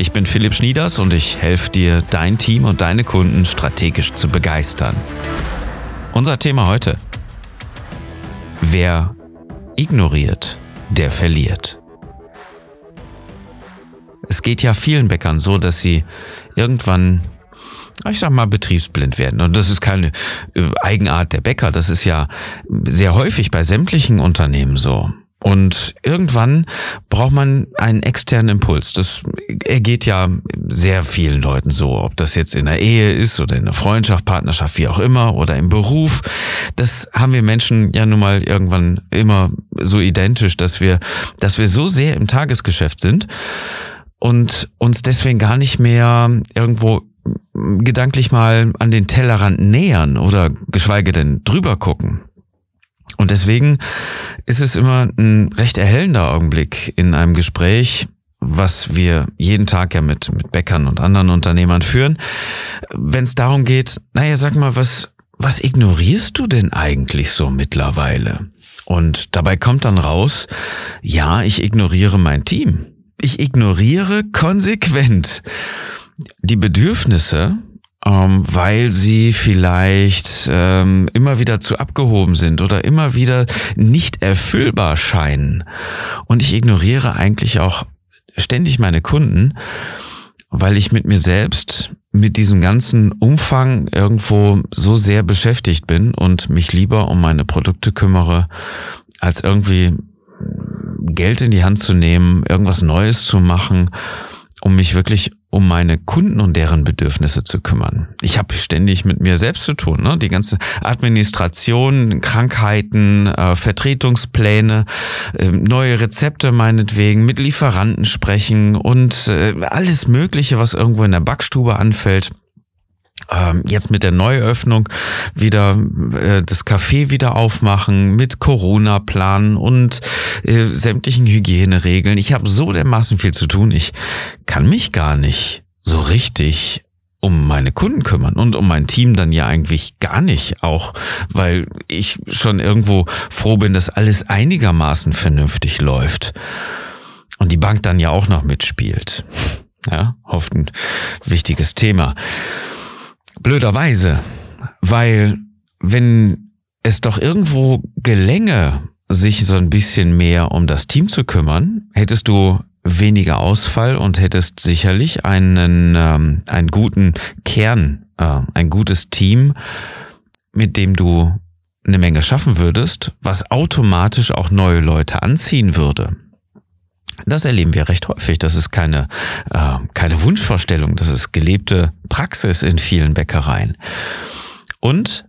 Ich bin Philipp Schnieders und ich helfe dir, dein Team und deine Kunden strategisch zu begeistern. Unser Thema heute. Wer ignoriert, der verliert. Es geht ja vielen Bäckern so, dass sie irgendwann ich sag mal, betriebsblind werden. Und das ist keine äh, Eigenart der Bäcker. Das ist ja sehr häufig bei sämtlichen Unternehmen so. Und irgendwann braucht man einen externen Impuls. Das ergeht ja sehr vielen Leuten so, ob das jetzt in der Ehe ist oder in der Freundschaft, Partnerschaft, wie auch immer, oder im Beruf. Das haben wir Menschen ja nun mal irgendwann immer so identisch, dass wir, dass wir so sehr im Tagesgeschäft sind und uns deswegen gar nicht mehr irgendwo gedanklich mal an den Tellerrand nähern oder geschweige denn drüber gucken. Und deswegen ist es immer ein recht erhellender Augenblick in einem Gespräch, was wir jeden Tag ja mit, mit Bäckern und anderen Unternehmern führen, wenn es darum geht, naja, sag mal, was, was ignorierst du denn eigentlich so mittlerweile? Und dabei kommt dann raus, ja, ich ignoriere mein Team. Ich ignoriere konsequent die Bedürfnisse ähm, weil sie vielleicht ähm, immer wieder zu abgehoben sind oder immer wieder nicht erfüllbar scheinen. Und ich ignoriere eigentlich auch ständig meine Kunden, weil ich mit mir selbst mit diesem ganzen Umfang irgendwo so sehr beschäftigt bin und mich lieber um meine Produkte kümmere, als irgendwie Geld in die Hand zu nehmen, irgendwas Neues zu machen um mich wirklich um meine Kunden und deren Bedürfnisse zu kümmern. Ich habe ständig mit mir selbst zu tun, ne? die ganze Administration, Krankheiten, äh, Vertretungspläne, äh, neue Rezepte meinetwegen, mit Lieferanten sprechen und äh, alles Mögliche, was irgendwo in der Backstube anfällt jetzt mit der Neuöffnung wieder äh, das Café wieder aufmachen mit Corona-Plan und äh, sämtlichen Hygieneregeln. Ich habe so dermaßen viel zu tun. Ich kann mich gar nicht so richtig um meine Kunden kümmern und um mein Team dann ja eigentlich gar nicht auch, weil ich schon irgendwo froh bin, dass alles einigermaßen vernünftig läuft und die Bank dann ja auch noch mitspielt. Ja, oft ein wichtiges Thema. Blöderweise, weil wenn es doch irgendwo gelänge, sich so ein bisschen mehr um das Team zu kümmern, hättest du weniger Ausfall und hättest sicherlich einen, ähm, einen guten Kern, äh, ein gutes Team, mit dem du eine Menge schaffen würdest, was automatisch auch neue Leute anziehen würde. Das erleben wir recht häufig. Das ist keine, äh, keine Wunschvorstellung, das ist gelebte Praxis in vielen Bäckereien. Und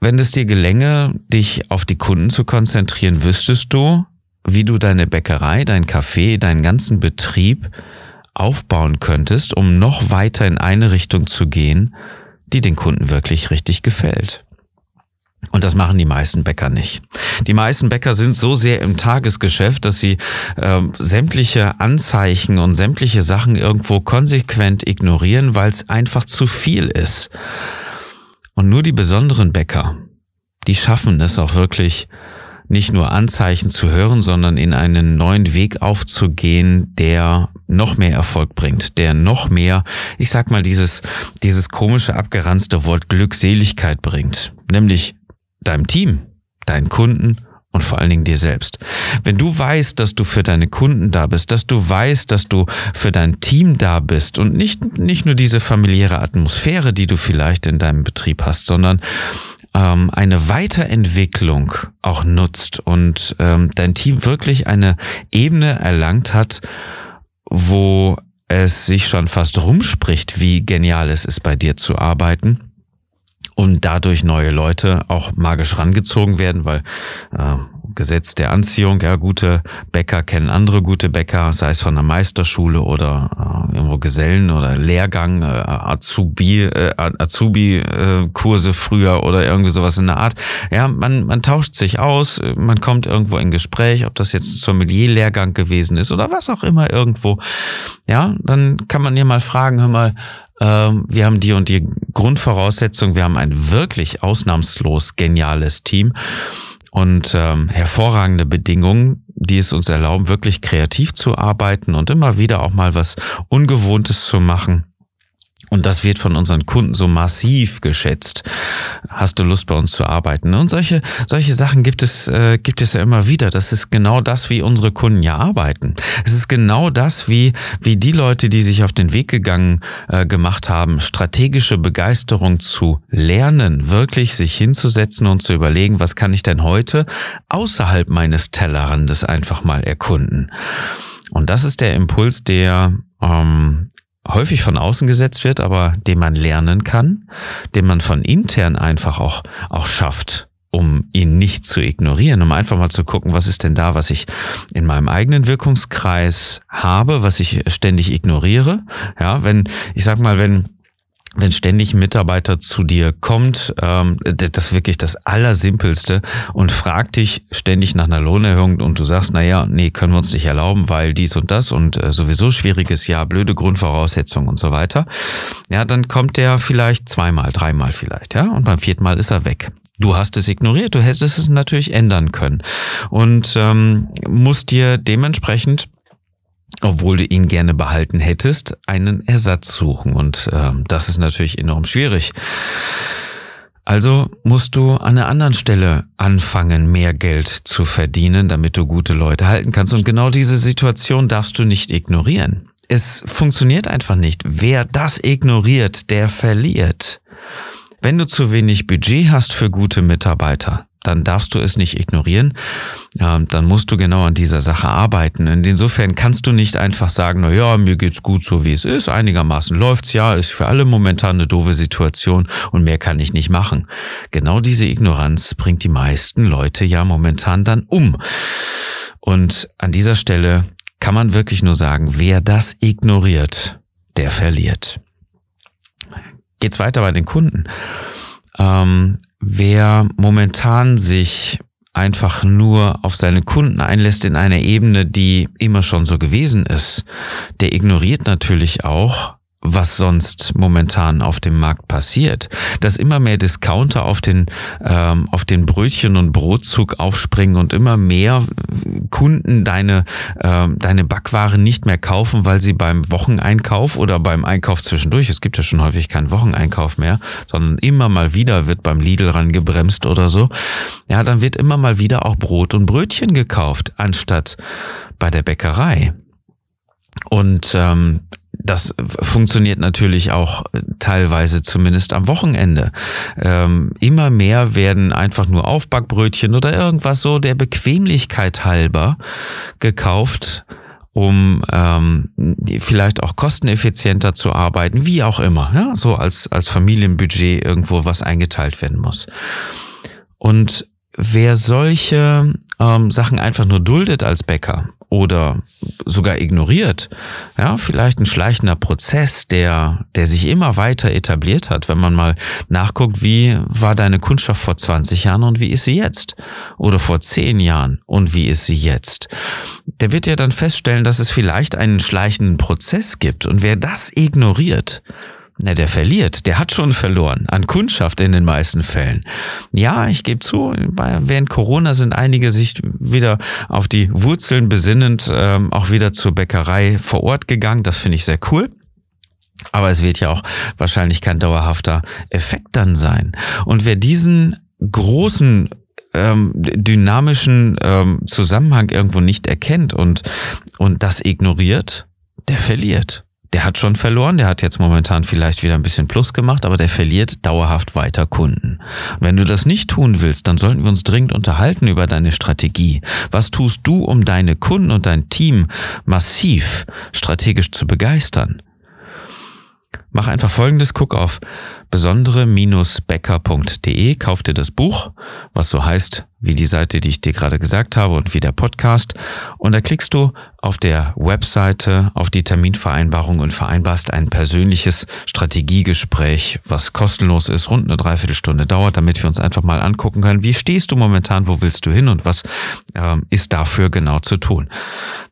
wenn es dir gelänge, dich auf die Kunden zu konzentrieren, wüsstest du, wie du deine Bäckerei, dein Café, deinen ganzen Betrieb aufbauen könntest, um noch weiter in eine Richtung zu gehen, die den Kunden wirklich richtig gefällt. Und das machen die meisten Bäcker nicht. Die meisten Bäcker sind so sehr im Tagesgeschäft, dass sie äh, sämtliche Anzeichen und sämtliche Sachen irgendwo konsequent ignorieren, weil es einfach zu viel ist. Und nur die besonderen Bäcker, die schaffen es auch wirklich, nicht nur Anzeichen zu hören, sondern in einen neuen Weg aufzugehen, der noch mehr Erfolg bringt, der noch mehr, ich sag mal, dieses, dieses komische abgeranzte Wort Glückseligkeit bringt. Nämlich deinem Team, deinen Kunden und vor allen Dingen dir selbst. Wenn du weißt, dass du für deine Kunden da bist, dass du weißt, dass du für dein Team da bist und nicht, nicht nur diese familiäre Atmosphäre, die du vielleicht in deinem Betrieb hast, sondern ähm, eine Weiterentwicklung auch nutzt und ähm, dein Team wirklich eine Ebene erlangt hat, wo es sich schon fast rumspricht, wie genial es ist, bei dir zu arbeiten und dadurch neue Leute auch magisch rangezogen werden, weil äh, Gesetz der Anziehung, ja, gute Bäcker kennen andere gute Bäcker, sei es von der Meisterschule oder äh, irgendwo Gesellen oder Lehrgang, äh, Azubi, äh, Azubi-Kurse früher oder irgendwie sowas in der Art. Ja, man, man tauscht sich aus, man kommt irgendwo in Gespräch, ob das jetzt Sommelier-Lehrgang gewesen ist oder was auch immer irgendwo. Ja, dann kann man ja mal fragen, hör mal, ähm, wir haben die und die Grundvoraussetzung, wir haben ein wirklich ausnahmslos geniales Team und ähm, hervorragende Bedingungen, die es uns erlauben, wirklich kreativ zu arbeiten und immer wieder auch mal was Ungewohntes zu machen. Und das wird von unseren Kunden so massiv geschätzt. Hast du Lust bei uns zu arbeiten? Und solche, solche Sachen gibt es, äh, gibt es ja immer wieder. Das ist genau das, wie unsere Kunden ja arbeiten. Es ist genau das, wie, wie die Leute, die sich auf den Weg gegangen äh, gemacht haben, strategische Begeisterung zu lernen, wirklich sich hinzusetzen und zu überlegen, was kann ich denn heute außerhalb meines Tellerrandes einfach mal erkunden. Und das ist der Impuls, der ähm, häufig von außen gesetzt wird, aber den man lernen kann, den man von intern einfach auch, auch schafft, um ihn nicht zu ignorieren, um einfach mal zu gucken, was ist denn da, was ich in meinem eigenen Wirkungskreis habe, was ich ständig ignoriere. Ja, wenn, ich sag mal, wenn wenn ständig ein Mitarbeiter zu dir kommt, ähm, das ist wirklich das Allersimpelste und fragt dich ständig nach einer Lohnerhöhung und du sagst, na ja, nee, können wir uns nicht erlauben, weil dies und das und äh, sowieso schwieriges Jahr, blöde Grundvoraussetzungen und so weiter. Ja, dann kommt der vielleicht zweimal, dreimal vielleicht, ja, und beim vierten Mal ist er weg. Du hast es ignoriert, du hättest es natürlich ändern können und ähm, musst dir dementsprechend obwohl du ihn gerne behalten hättest, einen Ersatz suchen. Und äh, das ist natürlich enorm schwierig. Also musst du an einer anderen Stelle anfangen, mehr Geld zu verdienen, damit du gute Leute halten kannst. Und genau diese Situation darfst du nicht ignorieren. Es funktioniert einfach nicht. Wer das ignoriert, der verliert. Wenn du zu wenig Budget hast für gute Mitarbeiter, dann darfst du es nicht ignorieren. dann musst du genau an dieser Sache arbeiten. Und insofern kannst du nicht einfach sagen, na ja, mir geht's gut so wie es ist, einigermaßen läuft's ja, ist für alle momentan eine doofe Situation und mehr kann ich nicht machen. Genau diese Ignoranz bringt die meisten Leute ja momentan dann um. Und an dieser Stelle kann man wirklich nur sagen, wer das ignoriert, der verliert. Geht's weiter bei den Kunden. Ähm, wer momentan sich einfach nur auf seine Kunden einlässt in einer Ebene, die immer schon so gewesen ist, der ignoriert natürlich auch, was sonst momentan auf dem Markt passiert, dass immer mehr Discounter auf den ähm, auf den Brötchen und Brotzug aufspringen und immer mehr Kunden deine ähm, deine Backware nicht mehr kaufen, weil sie beim Wocheneinkauf oder beim Einkauf zwischendurch, es gibt ja schon häufig keinen Wocheneinkauf mehr, sondern immer mal wieder wird beim Lidl ran gebremst oder so. Ja, dann wird immer mal wieder auch Brot und Brötchen gekauft anstatt bei der Bäckerei. Und ähm, das funktioniert natürlich auch äh, teilweise zumindest am Wochenende. Ähm, immer mehr werden einfach nur Aufbackbrötchen oder irgendwas so der Bequemlichkeit halber gekauft, um ähm, vielleicht auch kosteneffizienter zu arbeiten, wie auch immer, ja, so als, als Familienbudget irgendwo was eingeteilt werden muss. Und wer solche ähm, Sachen einfach nur duldet als Bäcker oder sogar ignoriert, ja, vielleicht ein schleichender Prozess, der, der sich immer weiter etabliert hat, wenn man mal nachguckt, wie war deine Kundschaft vor 20 Jahren und wie ist sie jetzt? Oder vor 10 Jahren und wie ist sie jetzt? Der wird ja dann feststellen, dass es vielleicht einen schleichenden Prozess gibt und wer das ignoriert, na, der verliert. Der hat schon verloren. An Kundschaft in den meisten Fällen. Ja, ich gebe zu, während Corona sind einige sich wieder auf die Wurzeln besinnend ähm, auch wieder zur Bäckerei vor Ort gegangen. Das finde ich sehr cool. Aber es wird ja auch wahrscheinlich kein dauerhafter Effekt dann sein. Und wer diesen großen ähm, dynamischen ähm, Zusammenhang irgendwo nicht erkennt und, und das ignoriert, der verliert der hat schon verloren, der hat jetzt momentan vielleicht wieder ein bisschen Plus gemacht, aber der verliert dauerhaft weiter Kunden. wenn du das nicht tun willst, dann sollten wir uns dringend unterhalten über deine Strategie. Was tust du, um deine Kunden und dein Team massiv strategisch zu begeistern? Mach einfach folgendes, guck auf besondere-becker.de, kauf dir das Buch, was so heißt, wie die Seite, die ich dir gerade gesagt habe und wie der Podcast. Und da klickst du auf der Webseite auf die Terminvereinbarung und vereinbarst ein persönliches Strategiegespräch, was kostenlos ist, rund eine Dreiviertelstunde dauert, damit wir uns einfach mal angucken können, wie stehst du momentan, wo willst du hin und was ähm, ist dafür genau zu tun.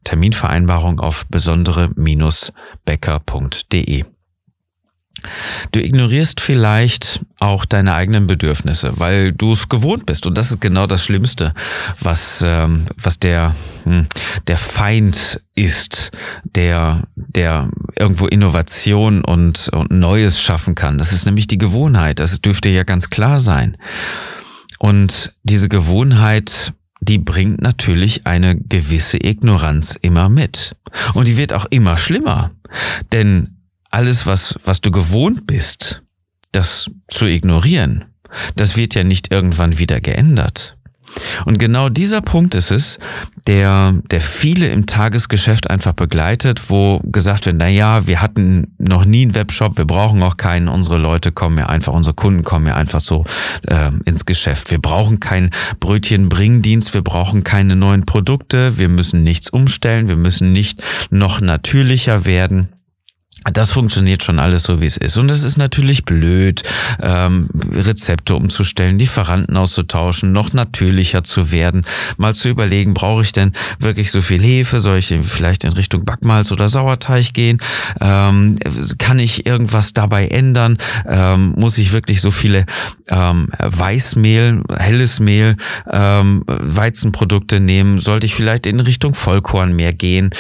Terminvereinbarung auf besondere-becker.de. Du ignorierst vielleicht auch deine eigenen Bedürfnisse, weil du es gewohnt bist. Und das ist genau das Schlimmste, was, ähm, was der, hm, der Feind ist, der, der irgendwo Innovation und, und Neues schaffen kann. Das ist nämlich die Gewohnheit. Das dürfte ja ganz klar sein. Und diese Gewohnheit die bringt natürlich eine gewisse Ignoranz immer mit. Und die wird auch immer schlimmer. Denn alles, was, was du gewohnt bist, das zu ignorieren, das wird ja nicht irgendwann wieder geändert. Und genau dieser Punkt ist es, der, der viele im Tagesgeschäft einfach begleitet, wo gesagt wird, na ja, wir hatten noch nie einen Webshop, wir brauchen auch keinen, unsere Leute kommen ja einfach, unsere Kunden kommen ja einfach so äh, ins Geschäft. Wir brauchen keinen Brötchenbringdienst, wir brauchen keine neuen Produkte, wir müssen nichts umstellen, wir müssen nicht noch natürlicher werden. Das funktioniert schon alles so, wie es ist. Und es ist natürlich blöd, ähm, Rezepte umzustellen, Lieferanten auszutauschen, noch natürlicher zu werden, mal zu überlegen, brauche ich denn wirklich so viel Hefe? Soll ich vielleicht in Richtung Backmalz oder Sauerteig gehen? Ähm, kann ich irgendwas dabei ändern? Ähm, muss ich wirklich so viele ähm, Weißmehl, helles Mehl, ähm, Weizenprodukte nehmen? Sollte ich vielleicht in Richtung Vollkorn mehr gehen?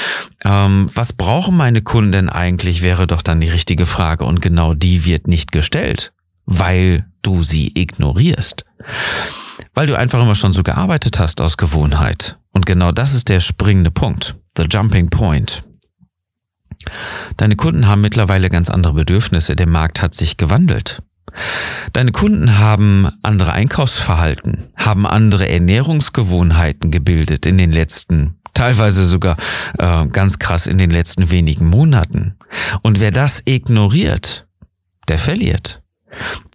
Ähm, was brauchen meine Kunden eigentlich? Wäre doch dann die richtige Frage und genau die wird nicht gestellt, weil du sie ignorierst. Weil du einfach immer schon so gearbeitet hast aus Gewohnheit. Und genau das ist der springende Punkt, the jumping point. Deine Kunden haben mittlerweile ganz andere Bedürfnisse, der Markt hat sich gewandelt. Deine Kunden haben andere Einkaufsverhalten, haben andere Ernährungsgewohnheiten gebildet in den letzten teilweise sogar äh, ganz krass in den letzten wenigen Monaten. Und wer das ignoriert, der verliert.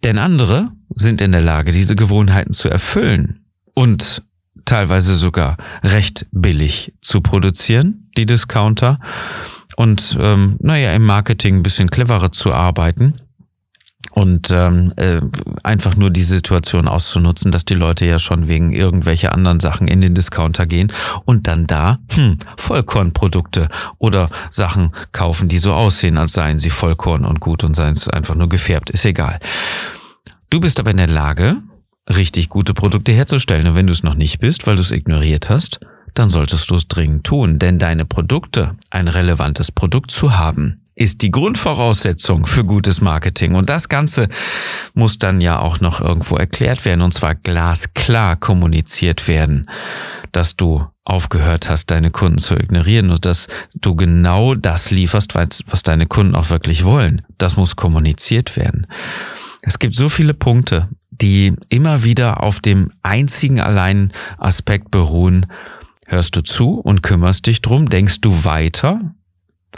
Denn andere sind in der Lage, diese Gewohnheiten zu erfüllen und teilweise sogar recht billig zu produzieren, die Discounter, und ähm, naja, im Marketing ein bisschen cleverer zu arbeiten und ähm, äh, einfach nur die Situation auszunutzen, dass die Leute ja schon wegen irgendwelcher anderen Sachen in den Discounter gehen und dann da hm, Vollkornprodukte oder Sachen kaufen, die so aussehen, als seien sie Vollkorn und gut und seien es einfach nur gefärbt, ist egal. Du bist aber in der Lage, richtig gute Produkte herzustellen. Und wenn du es noch nicht bist, weil du es ignoriert hast, dann solltest du es dringend tun, denn deine Produkte, ein relevantes Produkt zu haben, ist die Grundvoraussetzung für gutes Marketing. Und das Ganze muss dann ja auch noch irgendwo erklärt werden, und zwar glasklar kommuniziert werden, dass du aufgehört hast, deine Kunden zu ignorieren und dass du genau das lieferst, was deine Kunden auch wirklich wollen. Das muss kommuniziert werden. Es gibt so viele Punkte, die immer wieder auf dem einzigen allein Aspekt beruhen, hörst du zu und kümmerst dich drum, denkst du weiter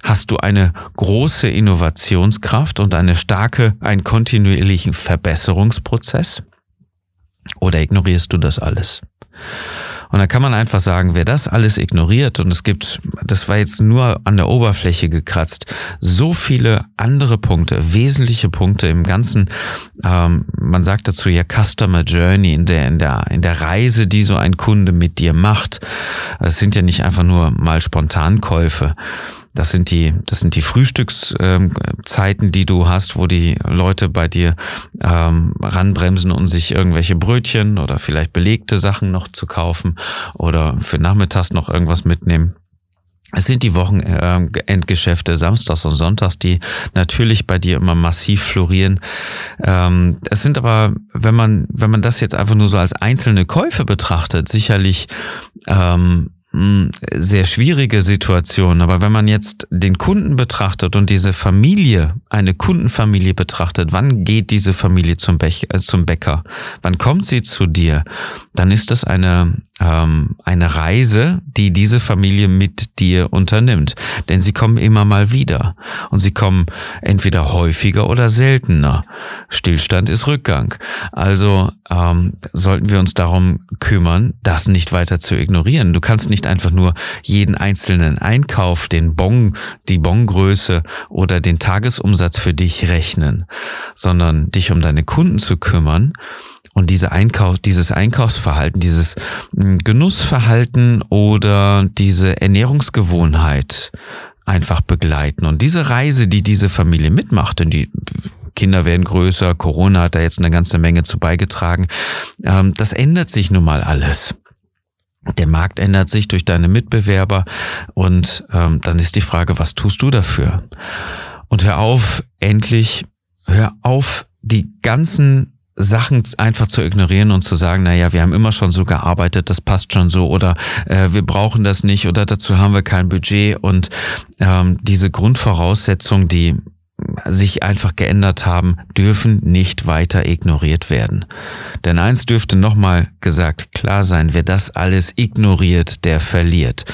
Hast du eine große Innovationskraft und eine starke, einen kontinuierlichen Verbesserungsprozess? Oder ignorierst du das alles? Und da kann man einfach sagen, wer das alles ignoriert, und es gibt, das war jetzt nur an der Oberfläche gekratzt, so viele andere Punkte, wesentliche Punkte im ganzen, ähm, man sagt dazu ja Customer Journey, in der, in der, in der Reise, die so ein Kunde mit dir macht. Es sind ja nicht einfach nur mal Spontankäufe. Das sind die, das sind die Frühstückszeiten, die du hast, wo die Leute bei dir ähm, ranbremsen und sich irgendwelche Brötchen oder vielleicht belegte Sachen noch zu kaufen oder für nachmittags noch irgendwas mitnehmen. Es sind die Wochenendgeschäfte äh, samstags und sonntags, die natürlich bei dir immer massiv florieren. Ähm, es sind aber, wenn man, wenn man das jetzt einfach nur so als einzelne Käufe betrachtet, sicherlich ähm, hm, sehr schwierige Situation. Aber wenn man jetzt den Kunden betrachtet und diese Familie, eine Kundenfamilie betrachtet, wann geht diese Familie zum, Bech, äh, zum Bäcker? Wann kommt sie zu dir? Dann ist das eine, ähm, eine Reise, die diese Familie mit dir unternimmt. Denn sie kommen immer mal wieder. Und sie kommen entweder häufiger oder seltener. Stillstand ist Rückgang. Also ähm, sollten wir uns darum kümmern, das nicht weiter zu ignorieren. Du kannst nicht einfach nur jeden einzelnen Einkauf, den Bon, die Bongröße oder den Tagesumsatz für dich rechnen, sondern dich um deine Kunden zu kümmern und diese Einkauf, dieses Einkaufsverhalten, dieses hm, Genussverhalten oder diese Ernährungsgewohnheit einfach begleiten. Und diese Reise, die diese Familie mitmacht, denn die Kinder werden größer, Corona hat da jetzt eine ganze Menge zu beigetragen, ähm, das ändert sich nun mal alles. Der Markt ändert sich durch deine Mitbewerber und ähm, dann ist die Frage, was tust du dafür? Und hör auf, endlich, hör auf, die ganzen Sachen einfach zu ignorieren und zu sagen, na ja, wir haben immer schon so gearbeitet, das passt schon so oder äh, wir brauchen das nicht oder dazu haben wir kein Budget und ähm, diese Grundvoraussetzungen, die sich einfach geändert haben, dürfen nicht weiter ignoriert werden. Denn eins dürfte nochmal gesagt klar sein, wer das alles ignoriert, der verliert.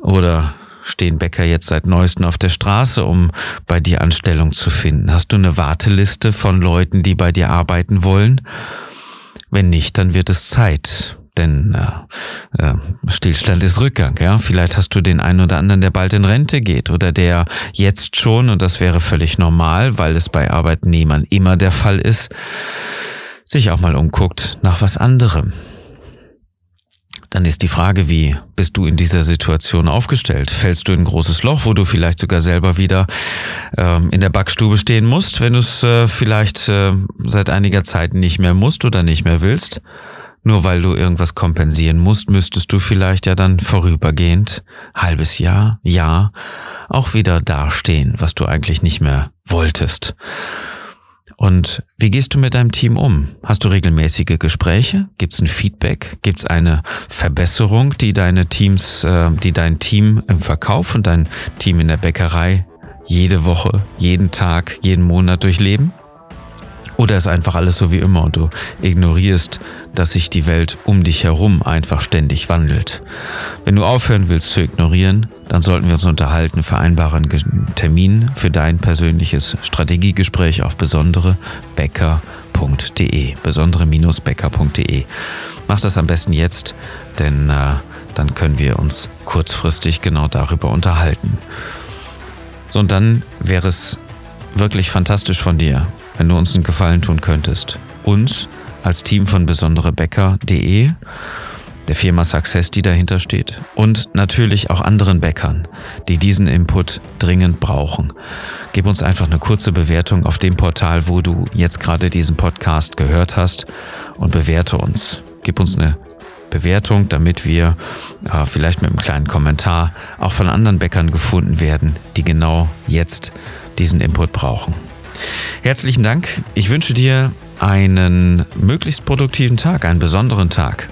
Oder stehen Bäcker jetzt seit neuestem auf der Straße, um bei dir Anstellung zu finden? Hast du eine Warteliste von Leuten, die bei dir arbeiten wollen? Wenn nicht, dann wird es Zeit. Denn äh, äh, Stillstand ist Rückgang, ja. Vielleicht hast du den einen oder anderen, der bald in Rente geht oder der jetzt schon, und das wäre völlig normal, weil es bei Arbeitnehmern immer der Fall ist, sich auch mal umguckt nach was anderem dann ist die Frage, wie bist du in dieser Situation aufgestellt? Fällst du in ein großes Loch, wo du vielleicht sogar selber wieder ähm, in der Backstube stehen musst, wenn du es äh, vielleicht äh, seit einiger Zeit nicht mehr musst oder nicht mehr willst? Nur weil du irgendwas kompensieren musst, müsstest du vielleicht ja dann vorübergehend, halbes Jahr, Jahr, auch wieder dastehen, was du eigentlich nicht mehr wolltest. Und wie gehst du mit deinem Team um? Hast du regelmäßige Gespräche? Gibt es ein Feedback? Gibt es eine Verbesserung, die deine Teams, äh, die dein Team im Verkauf und dein Team in der Bäckerei jede Woche, jeden Tag, jeden Monat durchleben? Oder ist einfach alles so wie immer und du ignorierst, dass sich die Welt um dich herum einfach ständig wandelt? Wenn du aufhören willst zu ignorieren, dann sollten wir uns unterhalten, vereinbaren Termin für dein persönliches Strategiegespräch auf besondere bäcker.de, besondere-bäcker.de. Mach das am besten jetzt, denn äh, dann können wir uns kurzfristig genau darüber unterhalten. So, und dann wäre es wirklich fantastisch von dir, wenn du uns einen Gefallen tun könntest. Uns als Team von besonderebäcker.de, der Firma Success, die dahinter steht, und natürlich auch anderen Bäckern, die diesen Input dringend brauchen. Gib uns einfach eine kurze Bewertung auf dem Portal, wo du jetzt gerade diesen Podcast gehört hast und bewerte uns. Gib uns eine Bewertung, damit wir äh, vielleicht mit einem kleinen Kommentar auch von anderen Bäckern gefunden werden, die genau jetzt diesen Input brauchen. Herzlichen Dank. Ich wünsche dir einen möglichst produktiven Tag, einen besonderen Tag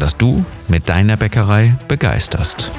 dass du mit deiner Bäckerei begeisterst.